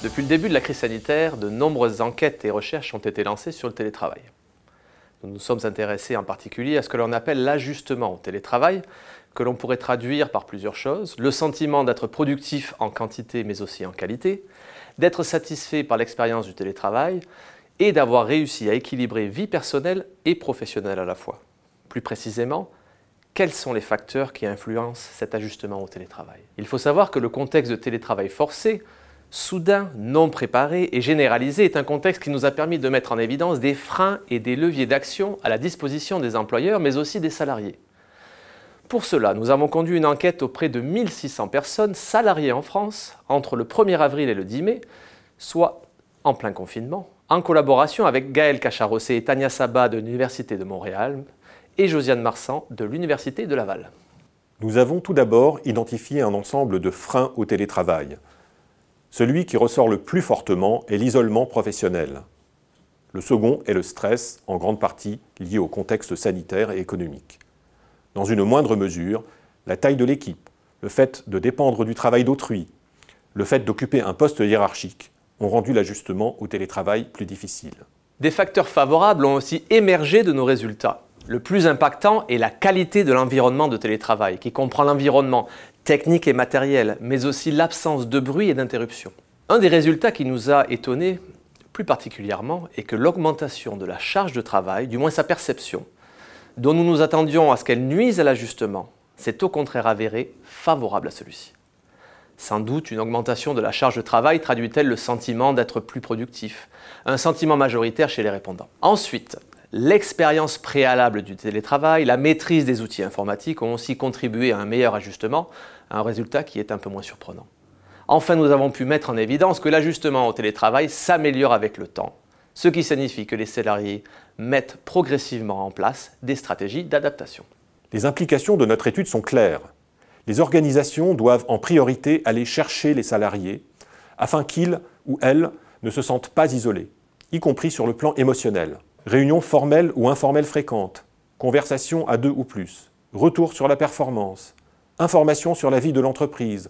Depuis le début de la crise sanitaire, de nombreuses enquêtes et recherches ont été lancées sur le télétravail. Nous nous sommes intéressés en particulier à ce que l'on appelle l'ajustement au télétravail, que l'on pourrait traduire par plusieurs choses. Le sentiment d'être productif en quantité mais aussi en qualité, d'être satisfait par l'expérience du télétravail et d'avoir réussi à équilibrer vie personnelle et professionnelle à la fois. Plus précisément, quels sont les facteurs qui influencent cet ajustement au télétravail? Il faut savoir que le contexte de télétravail forcé soudain, non préparé et généralisé est un contexte qui nous a permis de mettre en évidence des freins et des leviers d'action à la disposition des employeurs, mais aussi des salariés. Pour cela, nous avons conduit une enquête auprès de 1600 personnes salariées en France entre le 1er avril et le 10 mai, soit en plein confinement, en collaboration avec Gaël Cacharossé et Tania Sabat de l'Université de Montréal et Josiane Marsan de l'Université de Laval. Nous avons tout d'abord identifié un ensemble de freins au télétravail celui qui ressort le plus fortement est l'isolement professionnel. Le second est le stress, en grande partie lié au contexte sanitaire et économique. Dans une moindre mesure, la taille de l'équipe, le fait de dépendre du travail d'autrui, le fait d'occuper un poste hiérarchique ont rendu l'ajustement au télétravail plus difficile. Des facteurs favorables ont aussi émergé de nos résultats. Le plus impactant est la qualité de l'environnement de télétravail, qui comprend l'environnement technique et matériel, mais aussi l'absence de bruit et d'interruption. Un des résultats qui nous a étonnés plus particulièrement est que l'augmentation de la charge de travail, du moins sa perception, dont nous nous attendions à ce qu'elle nuise à l'ajustement, s'est au contraire avérée favorable à celui-ci. Sans doute, une augmentation de la charge de travail traduit-elle le sentiment d'être plus productif, un sentiment majoritaire chez les répondants. Ensuite, L'expérience préalable du télétravail, la maîtrise des outils informatiques ont aussi contribué à un meilleur ajustement, un résultat qui est un peu moins surprenant. Enfin, nous avons pu mettre en évidence que l'ajustement au télétravail s'améliore avec le temps, ce qui signifie que les salariés mettent progressivement en place des stratégies d'adaptation. Les implications de notre étude sont claires. Les organisations doivent en priorité aller chercher les salariés afin qu'ils ou elles ne se sentent pas isolés, y compris sur le plan émotionnel. Réunions formelles ou informelles fréquentes, conversations à deux ou plus, retour sur la performance, information sur la vie de l'entreprise,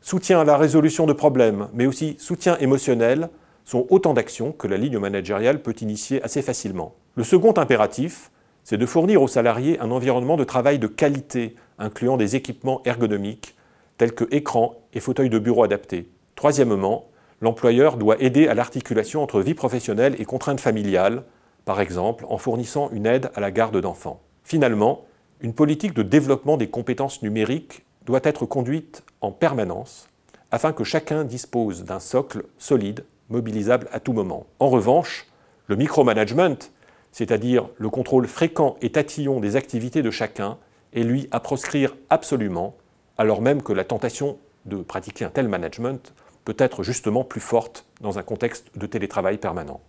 soutien à la résolution de problèmes, mais aussi soutien émotionnel, sont autant d'actions que la ligne managériale peut initier assez facilement. Le second impératif, c'est de fournir aux salariés un environnement de travail de qualité, incluant des équipements ergonomiques, tels que écrans et fauteuils de bureau adaptés. Troisièmement, l'employeur doit aider à l'articulation entre vie professionnelle et contraintes familiales, par exemple en fournissant une aide à la garde d'enfants. Finalement, une politique de développement des compétences numériques doit être conduite en permanence afin que chacun dispose d'un socle solide, mobilisable à tout moment. En revanche, le micromanagement, c'est-à-dire le contrôle fréquent et tatillon des activités de chacun, est lui à proscrire absolument, alors même que la tentation de pratiquer un tel management peut être justement plus forte dans un contexte de télétravail permanent.